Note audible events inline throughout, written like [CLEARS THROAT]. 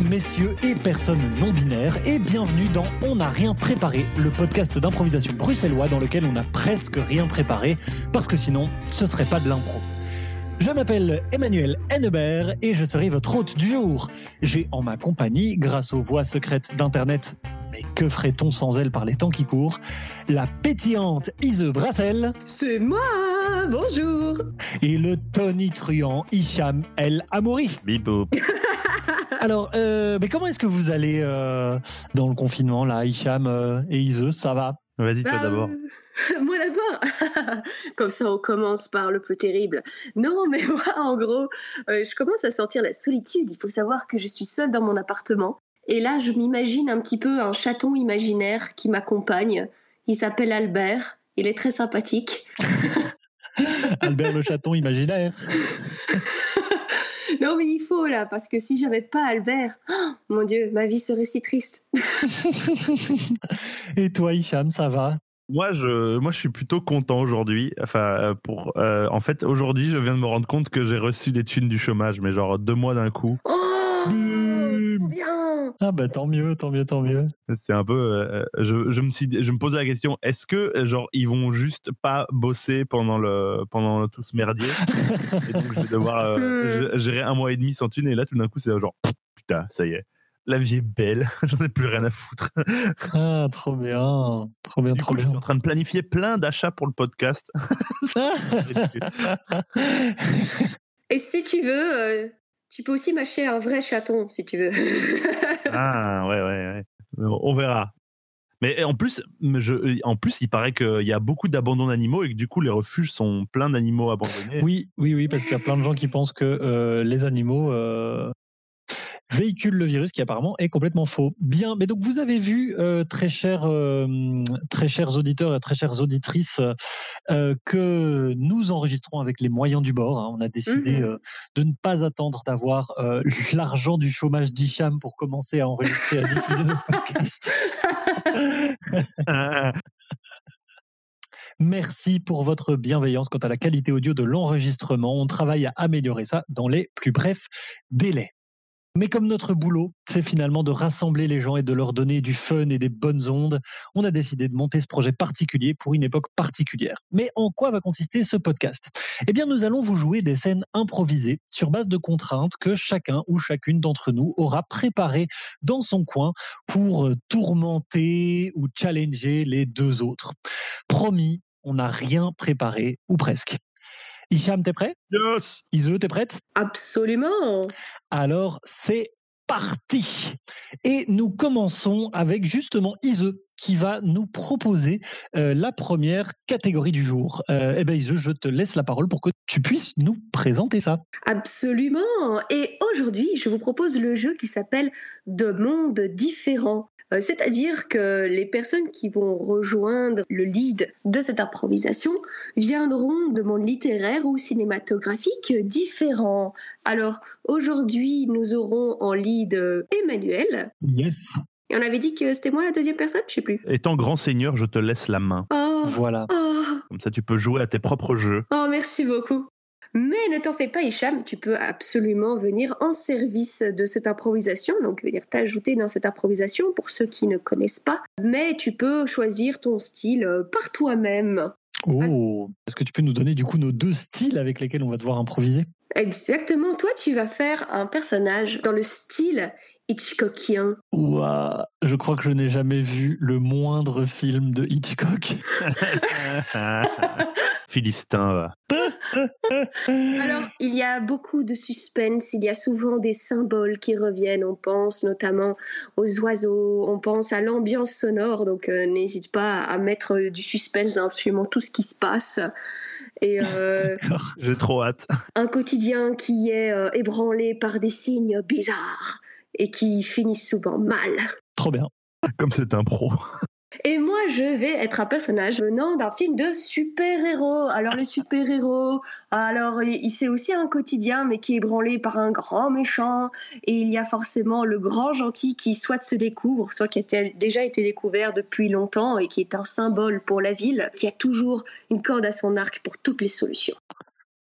mesdames, messieurs et personnes non binaires, et bienvenue dans On n'a rien préparé, le podcast d'improvisation bruxellois dans lequel on n'a presque rien préparé, parce que sinon, ce serait pas de l'impro. Je m'appelle Emmanuel Hennebert et je serai votre hôte du jour. J'ai en ma compagnie, grâce aux voix secrètes d'Internet, mais que ferait-on sans elle par les temps qui courent, la pétillante Ise Brassel C'est moi Bonjour et le tonitruant Hicham El Amouri. Bibou. [LAUGHS] [LAUGHS] Alors, euh, mais comment est-ce que vous allez euh, dans le confinement là, Hicham euh, et Ise Ça va? Vas-y, toi Bah, d'abord. euh, [LAUGHS] Moi d'abord [LAUGHS] Comme ça, on commence par le plus terrible. Non, mais moi, en gros, euh, je commence à sentir la solitude. Il faut savoir que je suis seule dans mon appartement. Et là, je m'imagine un petit peu un chaton imaginaire qui m'accompagne. Il s'appelle Albert. Il est très sympathique. Albert le chaton imaginaire. [LAUGHS] Non, mais il faut là, parce que si j'avais pas Albert, oh, mon Dieu, ma vie serait si triste. et toi, Hicham, ça va? Moi, je, moi, je suis plutôt content aujourd'hui. Enfin, euh, pour, euh, en fait, aujourd'hui, je viens de me rendre compte que j'ai reçu des thunes du chômage, mais genre deux mois d'un coup. Oh, trop bien Ah bah tant mieux, tant mieux, tant mieux. C'était un peu. euh, je, je me suis, je me posais la question est-ce que euh, genre ils vont juste pas bosser pendant le, pendant tout ce merdier [LAUGHS] Et donc je vais devoir euh, gérer un mois et demi sans thunes. Et là, tout d'un coup, c'est genre putain, ça y est. La vie est belle, [LAUGHS] j'en ai plus rien à foutre. Ah, trop bien, trop bien, Du trop coup, je suis bien. en train de planifier plein d'achats pour le podcast. [LAUGHS] Et si tu veux, euh, tu peux aussi m'acheter un vrai chaton, si tu veux. [LAUGHS] Ah ouais, ouais, ouais. On verra. Mais en plus, je, en plus, il paraît qu'il y a beaucoup d'abandons d'animaux et que du coup, les refuges sont pleins d'animaux abandonnés. oui, oui, oui, parce qu'il y a plein de gens qui pensent que euh, les animaux euh, véhiculent le virus, qui apparemment est complètement faux. Bien, mais donc vous avez vu, euh, très chers, euh, très chers auditeurs et très chères auditrices, euh, que nous enregistrons avec les moyens du bord. hein. On a décidé euh, de ne pas attendre d'avoir [LAUGHS] l'argent du chômage d'Hicham pour commencer à enregistrer et à diffuser notre podcast. [LAUGHS] Merci pour votre bienveillance quant à la qualité audio de l'enregistrement. On travaille à améliorer ça dans les plus brefs délais. Mais comme notre boulot, c'est finalement de rassembler les gens et de leur donner du fun et des bonnes ondes, on a décidé de monter ce projet particulier pour une époque particulière. Mais en quoi va consister ce podcast? Eh bien, nous allons vous jouer des scènes improvisées sur base de contraintes que chacun ou chacune d'entre nous aura préparées dans son coin pour euh, tourmenter ou challenger les deux autres. Promis, on n'a rien préparé, ou presque. Hicham, t'es prêt? Yes Ise, t'es prête? Absolument Alors, c'est parti Et nous commençons avec justement Ise, qui va nous proposer euh, la première catégorie du jour. Euh, eh bien, Ise, je te laisse la parole pour que tu puisses nous présenter ça. Absolument Et aujourd'hui, je vous propose le jeu qui s'appelle De mondes différents. Euh, C'est-à-dire que les personnes qui vont rejoindre le lead de cette improvisation viendront de mondes littéraires ou cinématographiques différents. Alors aujourd'hui, nous aurons en lead euh, Emmanuel. Yes Et on avait dit que c'était moi la deuxième personne, je sais plus. Étant grand seigneur, je te laisse la main. Oh, Voilà. oh, Comme ça, tu peux jouer à tes propres jeux. Oh, merci beaucoup. Mais ne t'en fais pas, Hicham, tu peux absolument venir en service de cette improvisation, donc venir t'ajouter dans cette improvisation pour ceux qui ne connaissent pas. Mais tu peux choisir ton style euh, par toi-même. Oh Est-ce que tu peux nous donner du coup nos deux styles avec lesquels on va devoir improviser? Exactement, toi tu vas faire un personnage dans le style Hitchcockien. Ouah, je crois que je n'ai jamais vu le moindre film de Hitchcock. [LAUGHS] [LAUGHS] Philistin, va. [LAUGHS] Alors, il y a beaucoup de suspense, il y a souvent des symboles qui reviennent. On pense notamment aux oiseaux, on pense à l'ambiance sonore, donc euh, n'hésite pas à mettre euh, du suspense dans absolument tout ce qui se passe. Et euh, [LAUGHS] D'accord. J'ai trop hâte. [LAUGHS] un quotidien qui est euh, ébranlé par des signes bizarres et qui finissent souvent mal. Trop bien. Comme c'est un pro. Et moi, je vais être un personnage venant d'un film de super-héros. Alors, les super-héros, alors, il- c'est aussi un quotidien, mais qui est ébranlé par un grand méchant. Et il y a forcément le grand gentil qui soit se découvre, soit qui a déjà été découvert depuis longtemps et qui est un symbole pour la ville, qui a toujours une corde à son arc pour toutes les solutions.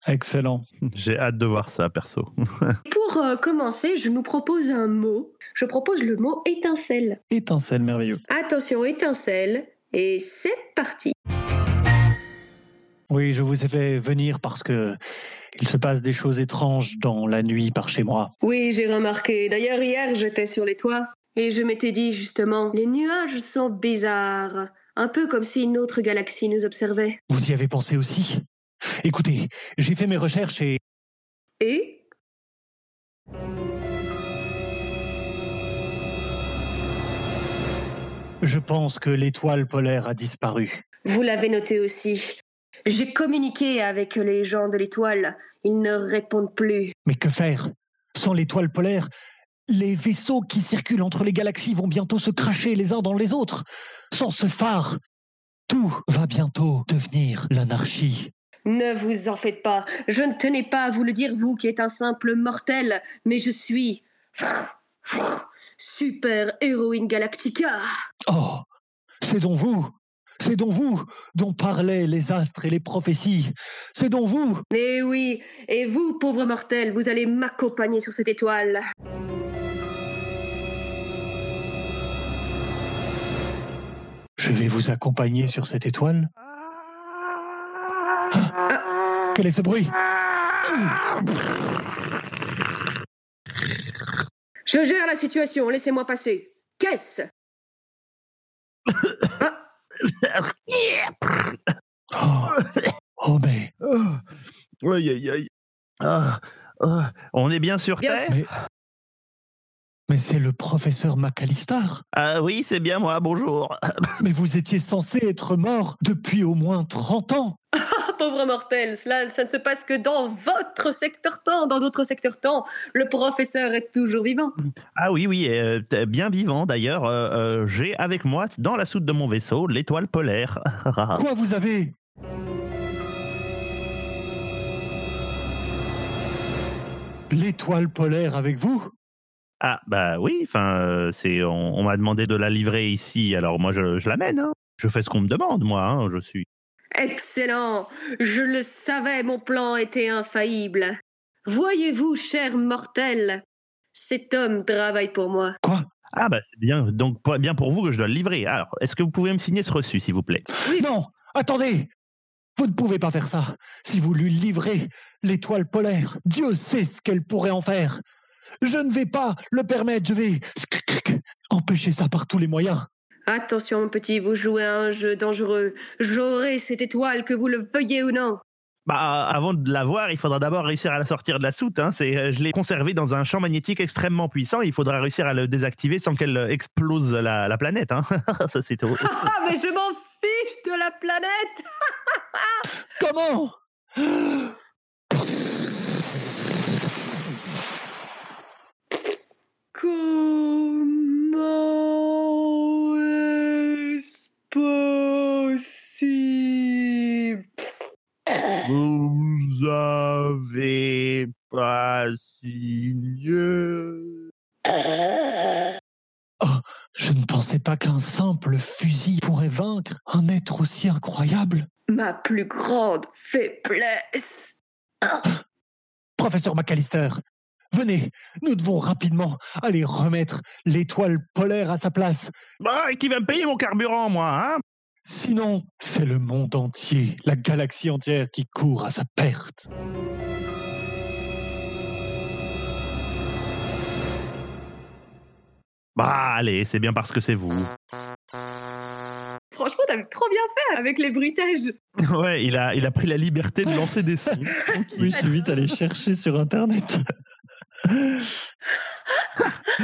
Excellent. J'ai hâte de voir ça, perso. [LAUGHS] Pour euh, commencer, je nous propose un mot. Je propose le mot étincelle. Étincelle, merveilleux. Attention, étincelle. Et c'est parti. Oui, je vous ai fait venir parce que il se passe des choses étranges dans la nuit par chez moi. Oui, j'ai remarqué. D'ailleurs, hier, j'étais sur les toits. Et je m'étais dit, justement, les nuages sont bizarres. Un peu comme si une autre galaxie nous observait. Vous y avez pensé aussi? Écoutez, j'ai fait mes recherches et Et? Je pense que l'étoile polaire a disparu. vous l'avez noté aussi. J'ai communiqué avec les gens de l'étoile. Ils ne répondent plus. Mais que faire? Sans l'étoile polaire, les vaisseaux qui circulent entre les galaxies vont bientôt se cracher les uns dans les autres. Sans ce phare, tout va bientôt devenir l'anarchie. Ne vous en faites pas. Je ne tenais pas à vous le dire, vous qui êtes un simple mortel, mais je suis. Super héroïne Galactica. Oh, c'est donc vous C'est donc vous dont parlaient les astres et les prophéties C'est donc vous Mais oui, et vous, pauvre mortel, vous allez m'accompagner sur cette étoile. Je vais vous accompagner sur cette étoile Quel est ce bruit Je gère la situation, laissez-moi passer. Qu'est-ce oh. oh, mais Oh. Aïe, aïe, aïe. Ah, ah. On est bien sur Bien Terre sûr. Mais, mais c'est le professeur McAllister. Ah oui, c'est bien moi, bonjour. Mais vous étiez censé être mort depuis au moins 30 ans. [LAUGHS] Pauvre mortel, cela, ça ne se passe que dans votre secteur temps. Dans d'autres secteurs temps, le professeur est toujours vivant. Ah oui, oui, euh, bien vivant d'ailleurs. euh, euh, J'ai avec moi, dans la soute de mon vaisseau, l'étoile polaire. [LAUGHS] Quoi vous avez L'étoile polaire avec vous? Ah bah oui, enfin, euh, c'est, on, on m'a demandé de la livrer ici, alors moi je, je l'amène. hein. Je fais ce qu'on me demande, moi. hein. Je suis. Excellent. Je le savais, mon plan était infaillible. Voyez-vous, cher mortel, cet homme travaille pour moi. Quoi? Ah bah c'est bien, donc bien pour vous que je dois le livrer. Alors, est-ce que vous pouvez me signer ce reçu, s'il vous plaît? Non Attendez Vous ne pouvez pas faire ça. Si vous lui livrez l'étoile polaire, Dieu sait ce qu'elle pourrait en faire. Je ne vais pas le permettre, je vais empêcher ça par tous les moyens. Attention, mon petit, vous jouez à un jeu dangereux. J'aurai cette étoile, que vous le veuillez ou non. Bah, avant de l'avoir, il faudra d'abord réussir à la sortir de la soute. Hein. C'est, euh, je l'ai conservée dans un champ magnétique extrêmement puissant. Il faudra réussir à le désactiver sans qu'elle euh, explose la, la planète. Hein. [LAUGHS] Ça, c'est trop- Ah, mais je m'en fiche de la planète [LAUGHS] Comment? Comment est-ce possible Vous avez pas signé. Je ne pensais pas qu'un simple fusil pourrait vaincre un être aussi incroyable. Ma plus grande faiblesse. [GASPS] Professeur McAllister, venez, nous devons rapidement aller remettre l'étoile polaire à sa place. Bah, qui va me payer mon carburant, moi hein? Sinon, c'est le monde entier, la galaxie entière qui court à sa perte. Bah, allez, c'est bien parce que c'est vous. Franchement, t'avais trop bien fait avec les bruitages. [LAUGHS] Ouais, il a, il a pris la liberté de lancer des sons. Oui, je suis vite allé chercher sur Internet. [LAUGHS]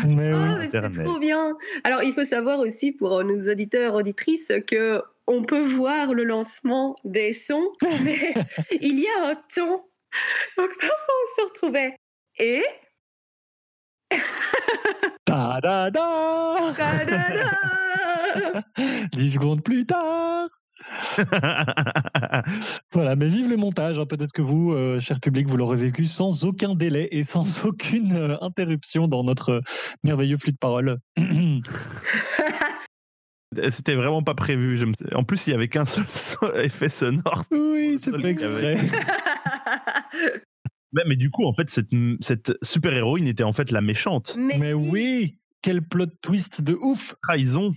Mais oui. Ah, mais c'est trop bien. Alors, il faut savoir aussi pour nos auditeurs, auditrices, que on peut voir le lancement des sons, [LAUGHS] mais il y a un ton. Donc, parfois, on se retrouvait. Et. Ta da da ta-da-da Dix secondes plus tard. [LAUGHS] Voilà, mais vive le montage. hein. Peut-être que vous, euh, cher public, vous l'aurez vécu sans aucun délai et sans [LAUGHS] aucune euh, interruption dans notre euh, merveilleux flux de parole. [CLEARS THROAT] C'était vraiment pas prévu. Je me- En plus, il y avait qu'un seul so- [LAUGHS] effet sonore. oui, c'est avait. exprès. Mais, mais du coup, en fait, cette, cette super-héroïne était en fait la méchante. Mais oui, quel plot twist de ouf Trahison.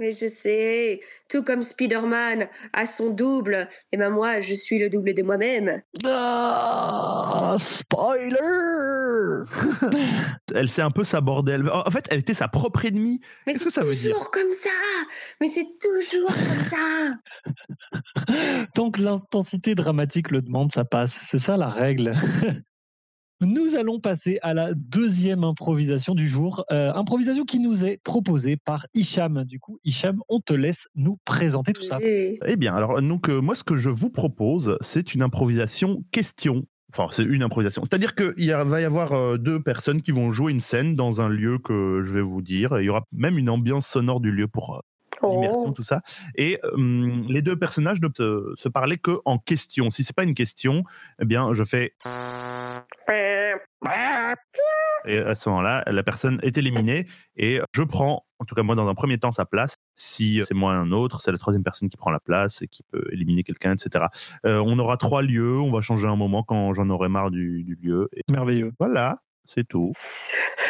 Mais je sais, tout comme Spider-Man a son double, et ben moi, je suis le double de moi-même. Ah, spoiler [LAUGHS] Elle s'est un peu sabordée. Elle- En fait, elle était sa propre ennemie. Mais Qu'est-ce que c'est ça veut dire? toujours comme ça Mais c'est toujours comme ça [LAUGHS] Tant que l'intensité dramatique le demande, ça passe. C'est ça la règle. [LAUGHS] Nous allons passer à la deuxième improvisation du jour. Euh, improvisation qui nous est proposée par Hicham. Du coup, Hicham, on te laisse nous présenter tout ça. Oui. Eh bien, alors, donc, euh, moi, ce que je vous propose, c'est une improvisation question. Enfin, c'est une improvisation. C'est-à-dire qu'il va y avoir euh, deux personnes qui vont jouer une scène dans un lieu que je vais vous dire. Il y aura même une ambiance sonore du lieu pour l'immersion, Oh. tout ça. Et hum, les deux personnages ne se, se parler que en question. Si c'est pas une question, eh bien, je fais. Et à ce moment-là, la personne est éliminée et je prends, en tout cas moi dans un premier temps, sa place. Si c'est moi un autre, c'est la troisième personne qui prend la place et qui peut éliminer quelqu'un, etc. Euh, on aura trois lieux, on va changer un moment quand j'en aurai marre du, du lieu. Et Merveilleux. voilà, c'est tout.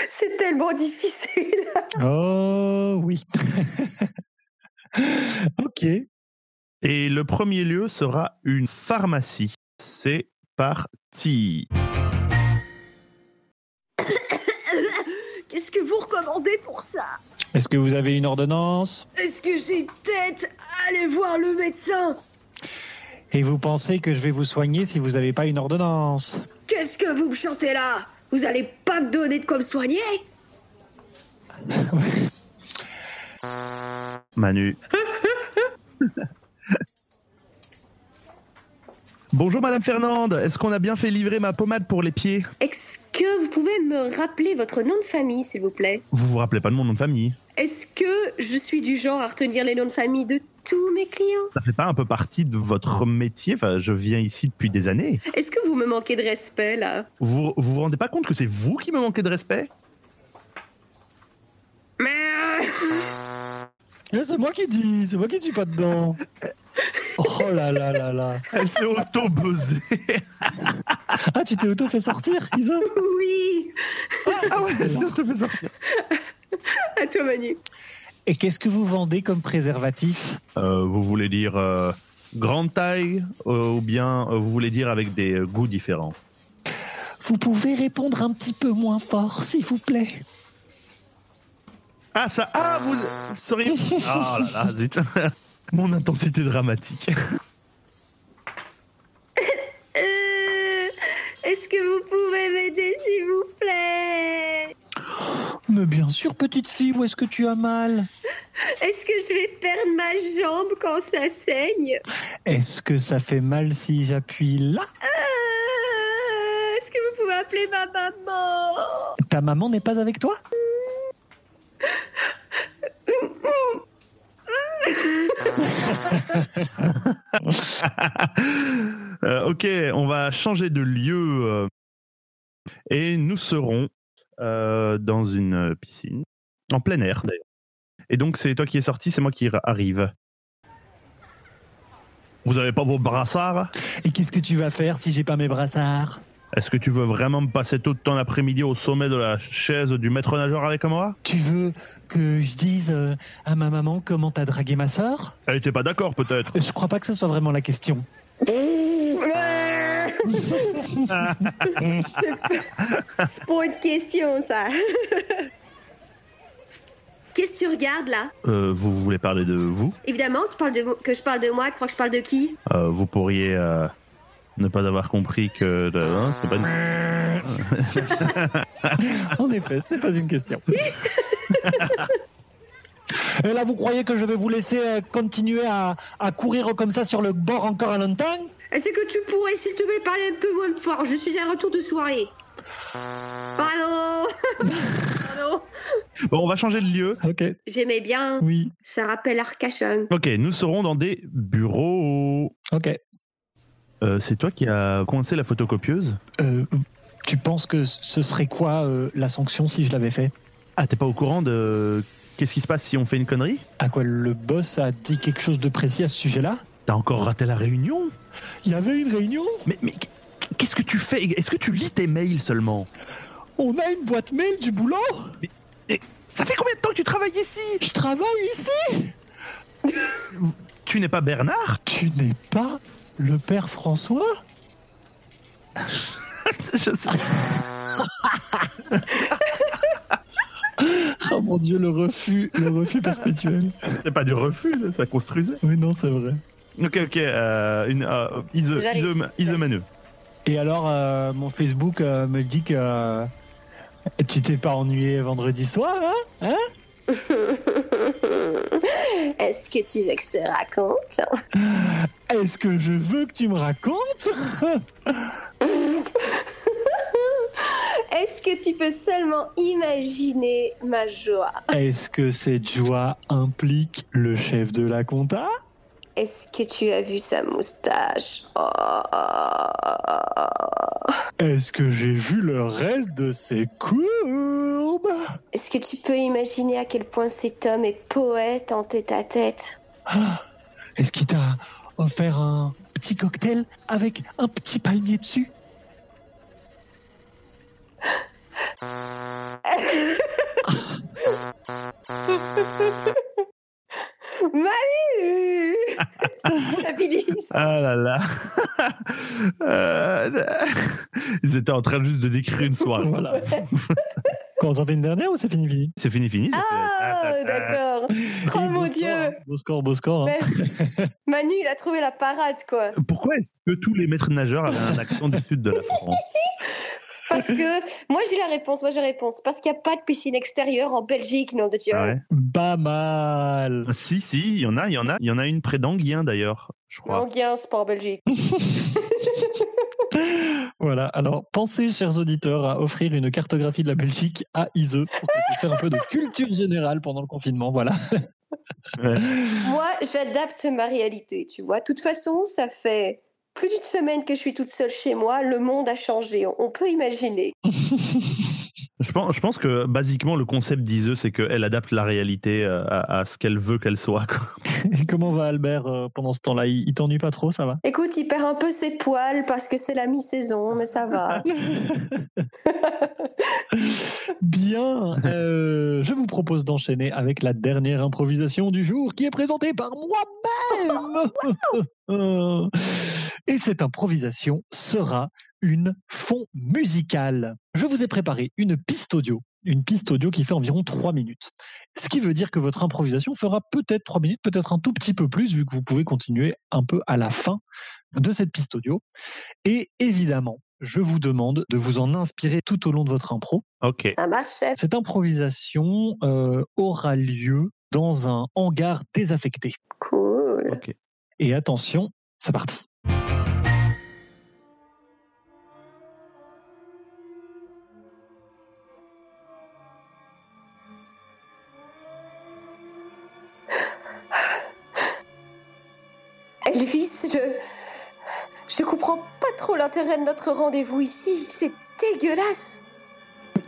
C'est tellement difficile Oh oui. [LAUGHS] ok. Et le premier lieu sera une pharmacie. C'est parti. Qu'est-ce que vous recommandez pour ça? Est-ce que vous avez une ordonnance? Est-ce que j'ai tête? Allez voir le médecin! Et vous pensez que je vais vous soigner si vous n'avez pas une ordonnance? Qu'est-ce que vous me chantez là? Vous allez pas me donner de quoi me soigner? [LAUGHS] Manu. [LAUGHS] Bonjour Madame Fernande, est-ce qu'on a bien fait livrer ma pommade pour les pieds? Est-ce que vous pouvez me rappeler votre nom de famille, s'il vous plaît? Vous vous rappelez pas de mon nom de famille. Est-ce que je suis du genre à retenir les noms de famille de tous mes clients? Ça fait pas un peu partie de votre métier? Enfin, je viens ici depuis des années. Est-ce que vous me manquez de respect, là? Vous vous, vous rendez pas compte que c'est vous qui me manquez de respect? Mais... [LAUGHS] C'est moi qui dis, c'est moi qui suis pas dedans. [LAUGHS] Oh là là là là. Elle s'est auto-buzzée. Ah, tu t'es auto fait sortir, Isa? Oui ah ouais, elle s'est auto-fait sortir. À toi, Manu. Et qu'est-ce que vous vendez comme préservatif? Euh, vous voulez dire euh, grande taille euh, ou bien vous voulez dire avec des goûts différents? Vous pouvez répondre un petit peu moins fort, s'il vous plaît. Ah ça Ah vous seriez [LAUGHS] Ah là là zut. [LAUGHS] Mon intensité dramatique. [LAUGHS] Euh, Est-ce que vous pouvez m'aider, s'il vous plaît? Mais bien sûr, petite fille, où est-ce que tu as mal? Est-ce que je vais perdre ma jambe quand ça saigne? Est-ce que ça fait mal si j'appuie là? Euh, Est-ce que vous pouvez appeler ma maman? Ta maman n'est pas avec toi? Euh, ok, on va changer de lieu euh, et nous serons euh, dans une piscine, en plein air d'ailleurs. Et donc c'est toi qui es sorti, c'est moi qui arrive. Vous avez pas vos brassards? Et qu'est-ce que tu vas faire si j'ai pas mes brassards? Est-ce que tu veux vraiment me passer tout ton après-midi au sommet de la chaise du maître nageur avec moi? Tu veux que je dise euh, à ma maman comment t'as dragué ma sœur? Elle était pas d'accord peut-être. Je crois pas que ce soit vraiment la question. [LAUGHS] C'est [LAUGHS] pas une question, ça. [LAUGHS] Qu'est-ce que tu regardes, là? Euh, vous voulez parler de vous? Évidemment, tu parles de, que je parle de moi, tu crois que je parle de qui? Euh, Vous pourriez euh, ne pas avoir compris que... de- hein, c'est pas une- [LAUGHS] En effet, ce n'est pas une question. [LAUGHS] Et là, vous croyez que je vais vous laisser euh, continuer à, à courir comme ça sur le bord encore un longtemps Est-ce que tu pourrais, s'il te plaît, parler un peu moins fort? Je suis à un retour de soirée. Pardon Pardon [LAUGHS] Bon, on va changer de lieu. Ok, J'aimais bien. oui, Ça rappelle Arcachon. Ok, nous serons dans des bureaux. ok. Euh, c'est toi qui as coincé la photocopieuse Euh, tu penses que ce serait quoi euh, la sanction si je l'avais fait? Ah, t'es pas au courant de... Qu'est-ce qui se passe si on fait une connerie? À quoi le boss a dit quelque chose de précis à ce sujet-là? T'as encore raté la réunion? Il y avait une réunion! Mais, mais Qu'est-ce que tu fais? Est-ce que tu lis tes mails seulement? On a une boîte mail du boulot! Ça fait combien de temps que tu travailles ici? Je travaille ici! Tu n'es pas Bernard? Tu n'es pas le père François [LAUGHS] Je sais. [LAUGHS] Oh mon dieu, le refus, le refus perpétuel. C'est pas du refus, ça construisait. Oui, non, c'est vrai. Ok, ok. Euh, une, euh, Ise, J'arrive. Ise- Ise Manu. Et alors, euh, mon Facebook euh, me dit que euh, tu t'es pas ennuyé vendredi soir, hein, hein? [LAUGHS] Est-ce que tu veux que je te raconte? [LAUGHS] Est-ce que je veux que tu me racontes? [LAUGHS] Est-ce que tu peux seulement imaginer ma joie? Est-ce que cette joie implique le chef de la compta? Est-ce que tu as vu sa moustache? Oh. Est-ce que j'ai vu le reste de ses Est-ce que tu peux imaginer à quel point cet homme est poète en tête à tête? Ah, Est-ce qu'il t'a offert un petit cocktail avec un petit palmier dessus? Manu [LAUGHS] Ah là là. [LAUGHS] Euh, Ils étaient en train juste de décrire une soirée. Voilà. [LAUGHS] Quand on en fait une dernière ou c'est fini fini? C'est fini, fini. ça fait- Ah, d'accord Oh Et mon dieu score, hein. Beau score, beau score. hein. Mais- [LAUGHS] Manu, il a trouvé la parade, quoi Pourquoi est-ce que tous les maîtres nageurs avaient un accent du sud de la France? [LAUGHS] Parce que... Moi, j'ai la réponse, moi j'ai la réponse. Parce qu'il n'y a pas de piscine extérieure en Belgique, nom de Dieu Ah ouais Pas mal. Si, si, il y en a, il y en a. Il y en a une près d'Anguien d'ailleurs, je crois. En Belgique. [LAUGHS] Voilà, alors pensez, chers auditeurs, à offrir une cartographie de la Belgique à Ise pour faire un peu de culture générale pendant le confinement. Voilà. Ouais. Moi, j'adapte ma réalité, tu vois. De toute façon, ça fait plus d'une semaine que je suis toute seule chez moi. Le monde a changé. On peut imaginer. [LAUGHS] Je pense, je pense que basiquement le concept d'Ise, c'est qu'elle adapte la réalité euh, à, à ce qu'elle veut qu'elle soit. quoi. [LAUGHS] Et comment va Albert euh, pendant ce temps-là? Il, il t'ennuie pas trop, ça va? Écoute, il perd un peu ses poils parce que c'est la mi-saison, mais ça va. [LAUGHS] Bien, euh, je vous propose d'enchaîner avec la dernière improvisation du jour qui est présentée par moi-même. [LAUGHS] Euh, Et cette improvisation sera une fond musicale. Je vous ai préparé une piste audio, une piste audio qui fait environ 3 minutes. Ce qui veut dire que votre improvisation fera peut-être 3 minutes, peut-être un tout petit peu plus, vu que vous pouvez continuer un peu à la fin de cette piste audio. Et évidemment, je vous demande de vous en inspirer tout au long de votre impro. Ok. Ça marche, chef. Cette improvisation euh, aura lieu dans un hangar désaffecté. Cool. Ok. Et attention, c'est parti. Elvis, je. Je comprends pas trop l'intérêt de notre rendez-vous ici. C'est dégueulasse.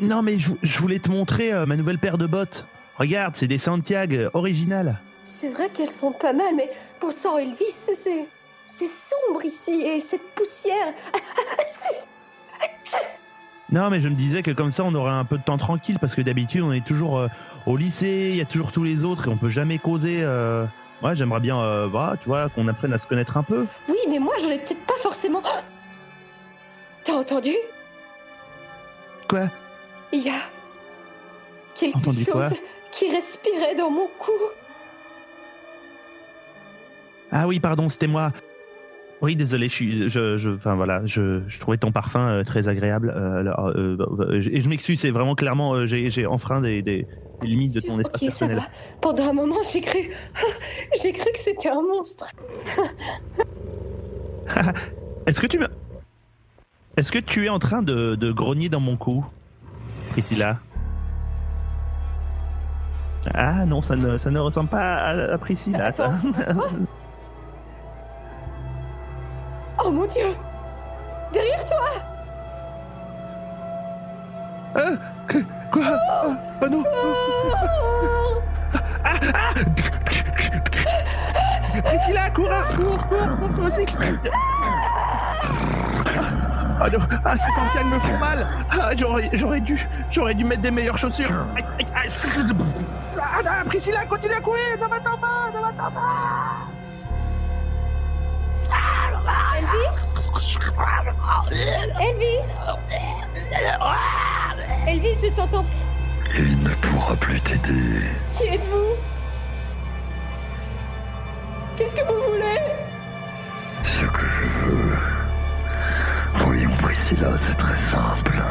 Non, mais je, je voulais te montrer euh, ma nouvelle paire de bottes. Regarde, c'est des Santiago euh, originales. C'est vrai qu'elles sont pas mal, mais pour sang Elvis, c'est. C'est sombre ici et cette poussière. Non, mais je me disais que comme ça, on aurait un peu de temps tranquille parce que d'habitude, on est toujours euh, au lycée, il y a toujours tous les autres et on peut jamais causer. euh. Ouais, j'aimerais bien, euh, voilà, tu vois, qu'on apprenne à se connaître un peu. Oui, mais moi, j'en ai peut-être pas forcément. T'as entendu? Quoi? Il y a. quelque Entendu chose qui respirait dans mon cou. Ah oui, pardon, c'était moi. Oui, désolé, je suis, je, je, enfin voilà, je, je trouvais ton parfum euh, très agréable. euh, alors, euh, euh, et je m'excuse, c'est vraiment clairement, j'ai, j'ai enfreint des, des, des limites de ton espace ça personnel. va. Pendant un moment, j'ai cru. [LAUGHS] J'ai cru que c'était un monstre. [LAUGHS] Est-ce que tu me, est-ce que tu es en train de, de grogner dans mon cou, Priscilla? Ah non, ça ne, ça ne ressemble pas à, à Priscilla. Attends, [LAUGHS] mon dieu Derrière toi que- quoi? Oh, oh non Oh Ah, ah Priscilla, cours, cours, cours, cours, toi aussi Oh Ah, non. Ah, ces Santiago me font mal. Ah, j'aurais, j'aurais dû, j'aurais dû mettre des meilleures chaussures. Ah, ah, Priscilla, continue à courir. Ne m'attends pas, ne m'attends pas. Elvis? Elvis? Elvis, je t'entends. Il ne pourra plus t'aider. Qui êtes-vous? Qu'est-ce que vous voulez? Ce que je veux. Voyons, Priscilla, c'est très simple.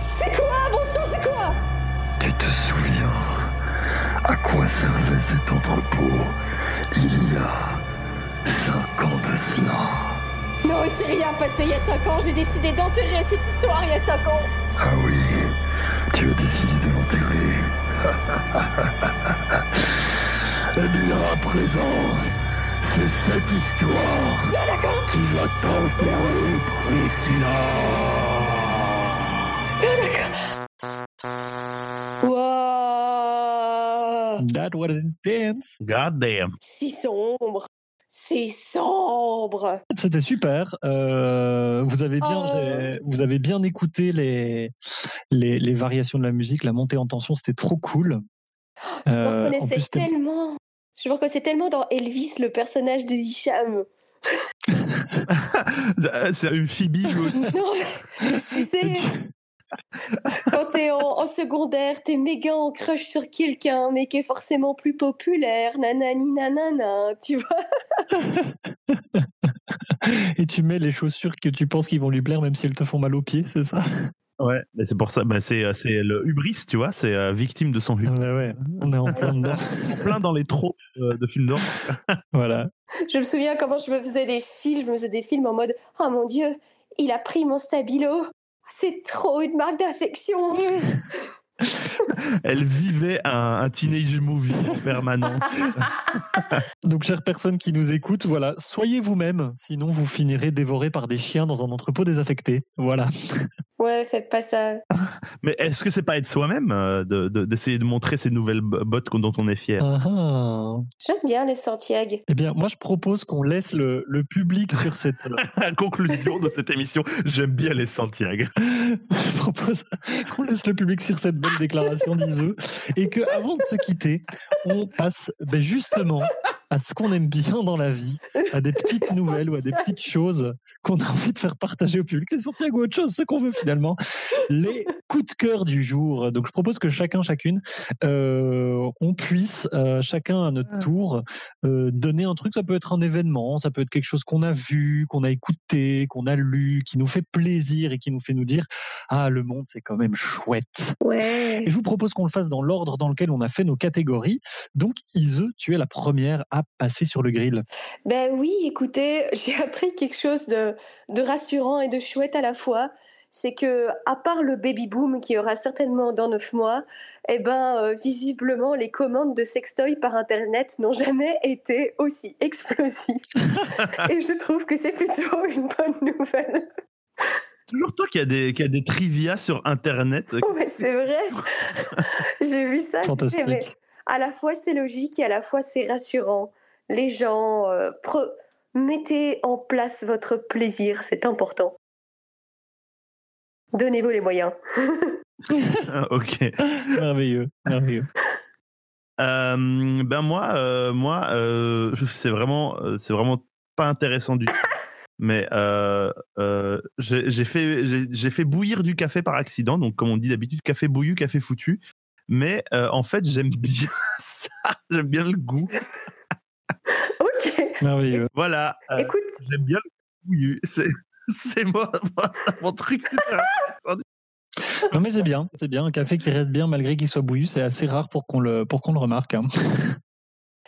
C'est quoi, bon sang, c'est quoi? Tu te souviens à quoi servait cet entrepôt il y a cinq ans de cela Non, il s'est rien passé il y a 5 ans. J'ai décidé d'enterrer cette histoire il y a 5 ans. Ah oui, tu as décidé de l'enterrer. [LAUGHS] eh bien, à présent, c'est cette histoire Non, d'accord qui va t'enterrer, Priscilla. Non, d'accord. Waouh That was intense. God damn. Si sombre C'est sombre C'était super. Euh, vous avez bien, Oh. vous avez bien écouté les, les, les variations de la musique, la montée en tension, c'était trop cool. Je me Euh, en reconnaissais plus, tellement Je me reconnaissais tellement dans Elvis, le personnage de Hicham. [LAUGHS] C'est une aussi. [LAUGHS] Non, tu [LAUGHS] sais, quand t'es en, en secondaire, t'es méga en crush sur quelqu'un, mais qui est forcément plus populaire, nanani nanana, tu vois [LAUGHS] Et tu mets les chaussures que tu penses qu'ils vont lui plaire, même si elles te font mal aux pieds, c'est ça? Ouais, mais c'est pour ça, bah, c'est, euh, c'est le hubris, tu vois, c'est euh, victime de son hubris. Ouais, ouais, on est en [LAUGHS] plein dedans. Plein dans les tropes euh, de films d'horreur. [LAUGHS] Voilà. Je me souviens comment je me faisais des films, je me faisais des films en mode « Oh mon Dieu, il a pris mon stabilo C'est trop une marque d'affection [LAUGHS] [LAUGHS] Elle vivait un, un teenage movie en permanence. [LAUGHS] Donc, chères personnes qui nous écoutent, voilà, soyez vous-même, sinon vous finirez dévorés par des chiens dans un entrepôt désaffecté. Voilà. [LAUGHS] !» Ouais, faites pas ça. Mais est-ce que c'est pas être soi-même euh, de- de- d'essayer de, montrer ces nouvelles bottes dont on est fier? Ah, ah. J'aime bien les Santiago. Eh bien, moi, je propose qu'on laisse le, le public sur cette. La conclusion de cette émission, j'aime bien les Santiago. je propose qu'on laisse le public sur cette belle déclaration d'Iseux et que, avant de se quitter, on passe ben, justement à ce qu'on aime bien dans la vie, à des [LAUGHS] petites nouvelles ou à des petites choses qu'on a envie de faire partager au public. C'est Santiago autre chose, ce qu'on veut finalement. Les [LAUGHS] coups de cœur du jour. Donc, je propose que chacun, chacune, euh, on puisse, euh, chacun à notre tour, euh, donner un truc. Ça peut être un événement, ça peut être quelque chose qu'on a vu, qu'on a écouté, qu'on a lu, qui nous fait plaisir et qui nous fait nous dire Ah, le monde, c'est quand même chouette. Ouais. Et je vous propose qu'on le fasse dans l'ordre dans lequel on a fait nos catégories. Donc, Ise, tu es la première à passer sur le grill? Ben oui, écoutez, [LAUGHS] j'ai appris quelque chose de, de rassurant et de chouette à la fois. C'est que, à part le baby boom qui aura certainement dans neuf mois, eh ben, euh, visiblement, les commandes de sextoy par Internet n'ont jamais [LAUGHS] été aussi explosives. [LAUGHS] et je trouve que c'est plutôt une bonne nouvelle. Toujours toi qui as des, qui a des trivia sur Internet. Oh, mais c'est vrai. J'ai vu ça. dit, Fantastique. mais à la fois c'est logique et à la fois c'est rassurant. Les gens, euh, mettez en place votre plaisir, c'est important. Donnez-vous les moyens. [LAUGHS] Ah, ok. Merveilleux, merveilleux. Euh, ben moi, euh, moi, c'est vraiment, c'est vraiment pas intéressant du tout. Mais j'ai fait, j'ai fait bouillir du café par accident. Donc, comme on dit d'habitude, café bouillu, café foutu. Mais euh, en fait, j'aime bien [LAUGHS] ça. J'aime bien le goût. Ok. Merveilleux. Voilà. euh, Écoute, j'aime bien le bouillu. C'est, c'est moi, moi, mon truc super intéressant. Non, mais c'est bien, c'est bien. Un café qui reste bien malgré qu'il soit bouillu, c'est assez rare pour qu'on le, pour qu'on le remarque. hein.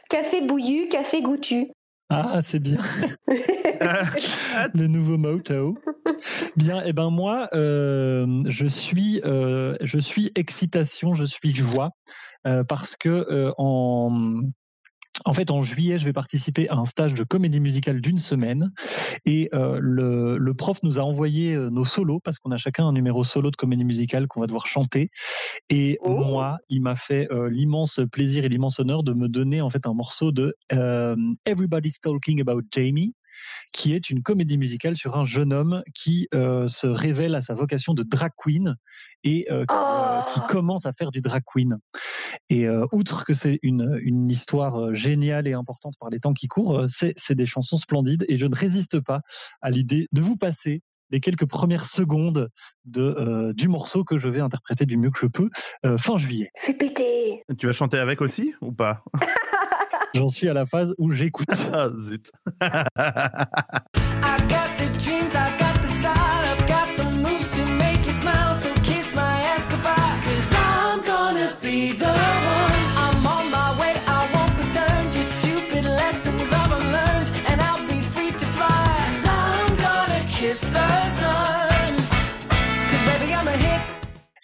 café bouillu, café goûtu. Ah, c'est bien. [LAUGHS] [LAUGHS] le nouveau motto. Bien, et ben moi, euh, je suis, euh, je suis excitation, je suis joie, euh, parce que en en fait, en juillet, je vais participer à un stage de comédie musicale d'une semaine. Et euh, le, le prof nous a envoyé nos solos, parce qu'on a chacun un numéro solo de comédie musicale qu'on va devoir chanter. Et Oh. moi, il m'a fait euh, l'immense plaisir et l'immense honneur de me donner en fait un morceau de euh, Everybody's Talking About Jamie qui est une comédie musicale sur un jeune homme qui euh, se révèle à sa vocation de drag queen et euh, qui, euh, qui Oh commence à faire du drag queen. Et euh, outre que c'est une, une histoire géniale et importante par les temps qui courent, c'est c'est des chansons splendides et je ne résiste pas à l'idée de vous passer les quelques premières secondes de, euh, du morceau que je vais interpréter du mieux que je peux euh, fin juillet. Fais péter Tu vas chanter avec aussi ou pas? [LAUGHS] J'en suis à la phase où j'écoute. [LAUGHS] Ah zut.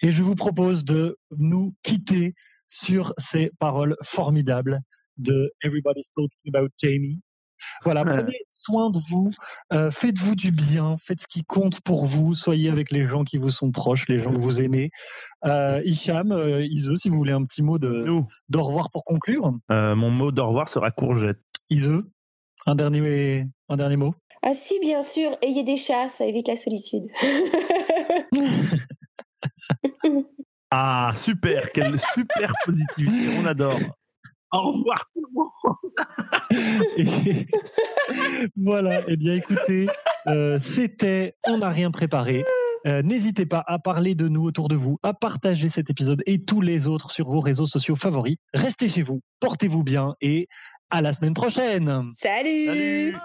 Et je vous propose de nous quitter sur ces paroles formidables de Everybody's Talking About Jamie. Voilà, prenez soin de vous, euh, faites-vous du bien, faites ce qui compte pour vous, soyez avec les gens qui vous sont proches, les gens que vous aimez. Euh, Hicham, euh, Ise, si vous voulez un petit mot de, d'au revoir pour conclure. euh, mon mot d'au revoir sera courgette. Ise, un dernier, un dernier mot? Ah si, bien sûr, ayez des chats, ça évite la solitude. [LAUGHS] Ah super, quelle super positivité, on adore. Au revoir tout le monde. [LAUGHS] Et voilà, eh bien écoutez, euh, c'était On n'a rien préparé. Euh, N'hésitez pas à parler de nous autour de vous, à partager cet épisode et tous les autres sur vos réseaux sociaux favoris. Restez chez vous, portez-vous bien et à la semaine prochaine. Salut Salut